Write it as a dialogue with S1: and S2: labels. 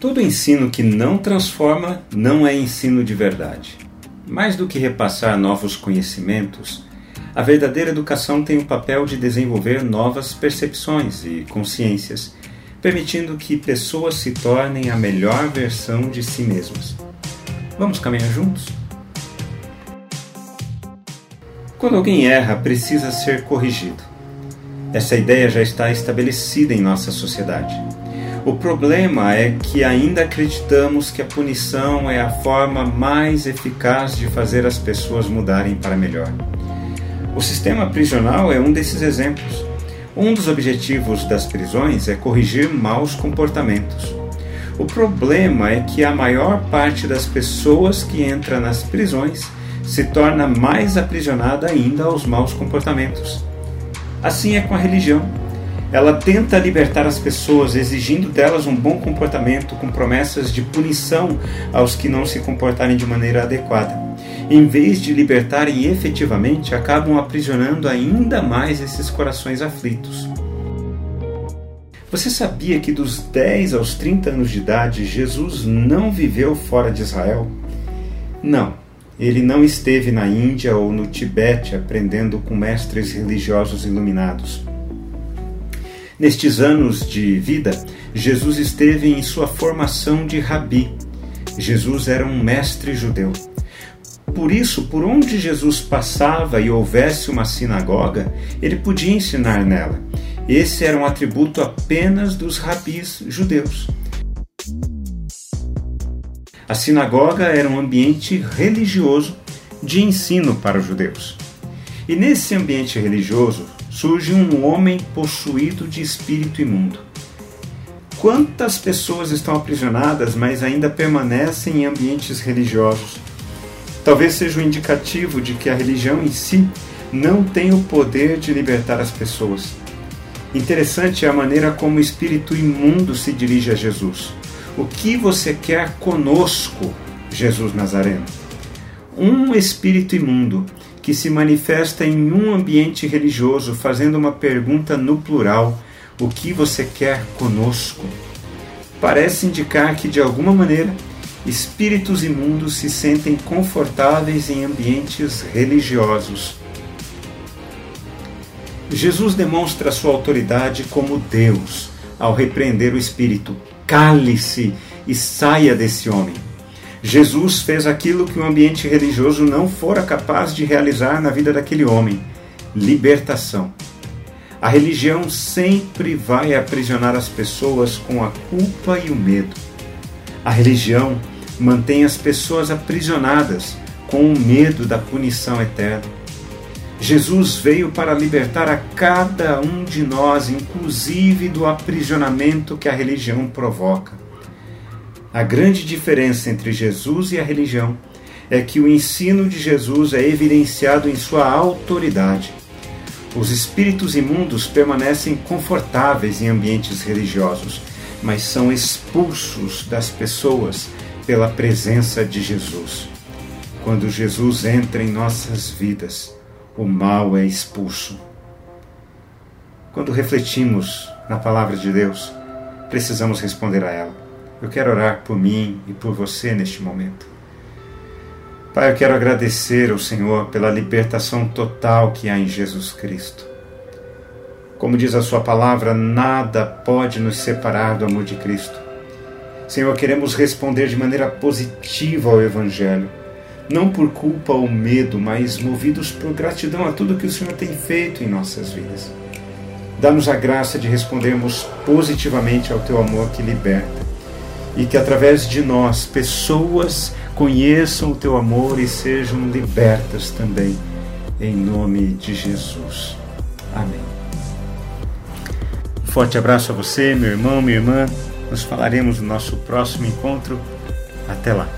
S1: Todo ensino que não transforma não é ensino de verdade. Mais do que repassar novos conhecimentos, a verdadeira educação tem o papel de desenvolver novas percepções e consciências, permitindo que pessoas se tornem a melhor versão de si mesmas. Vamos caminhar juntos? Quando alguém erra, precisa ser corrigido. Essa ideia já está estabelecida em nossa sociedade. O problema é que ainda acreditamos que a punição é a forma mais eficaz de fazer as pessoas mudarem para melhor. O sistema prisional é um desses exemplos. Um dos objetivos das prisões é corrigir maus comportamentos. O problema é que a maior parte das pessoas que entra nas prisões se torna mais aprisionada ainda aos maus comportamentos. Assim é com a religião. Ela tenta libertar as pessoas, exigindo delas um bom comportamento, com promessas de punição aos que não se comportarem de maneira adequada. Em vez de libertarem efetivamente, acabam aprisionando ainda mais esses corações aflitos. Você sabia que dos 10 aos 30 anos de idade Jesus não viveu fora de Israel? Não, ele não esteve na Índia ou no Tibete aprendendo com mestres religiosos iluminados. Nestes anos de vida, Jesus esteve em sua formação de rabi. Jesus era um mestre judeu. Por isso, por onde Jesus passava e houvesse uma sinagoga, ele podia ensinar nela. Esse era um atributo apenas dos rabis judeus. A sinagoga era um ambiente religioso de ensino para os judeus. E nesse ambiente religioso, surge um homem possuído de espírito imundo. Quantas pessoas estão aprisionadas, mas ainda permanecem em ambientes religiosos? Talvez seja um indicativo de que a religião em si não tem o poder de libertar as pessoas. Interessante é a maneira como o espírito imundo se dirige a Jesus. O que você quer conosco, Jesus Nazareno? Um espírito imundo que se manifesta em um ambiente religioso, fazendo uma pergunta no plural: O que você quer conosco? Parece indicar que, de alguma maneira, espíritos imundos se sentem confortáveis em ambientes religiosos. Jesus demonstra sua autoridade como Deus ao repreender o espírito: cale-se e saia desse homem. Jesus fez aquilo que o ambiente religioso não fora capaz de realizar na vida daquele homem: libertação. A religião sempre vai aprisionar as pessoas com a culpa e o medo. A religião mantém as pessoas aprisionadas com o medo da punição eterna. Jesus veio para libertar a cada um de nós, inclusive do aprisionamento que a religião provoca. A grande diferença entre Jesus e a religião é que o ensino de Jesus é evidenciado em sua autoridade. Os espíritos imundos permanecem confortáveis em ambientes religiosos, mas são expulsos das pessoas pela presença de Jesus. Quando Jesus entra em nossas vidas, o mal é expulso. Quando refletimos na palavra de Deus, precisamos responder a ela. Eu quero orar por mim e por você neste momento. Pai, eu quero agradecer ao Senhor pela libertação total que há em Jesus Cristo. Como diz a Sua palavra, nada pode nos separar do amor de Cristo. Senhor, queremos responder de maneira positiva ao Evangelho, não por culpa ou medo, mas movidos por gratidão a tudo que o Senhor tem feito em nossas vidas. Dá-nos a graça de respondermos positivamente ao Teu amor que liberta e que através de nós pessoas conheçam o teu amor e sejam libertas também, em nome de Jesus. Amém. Forte abraço a você, meu irmão, minha irmã. Nos falaremos no nosso próximo encontro. Até lá.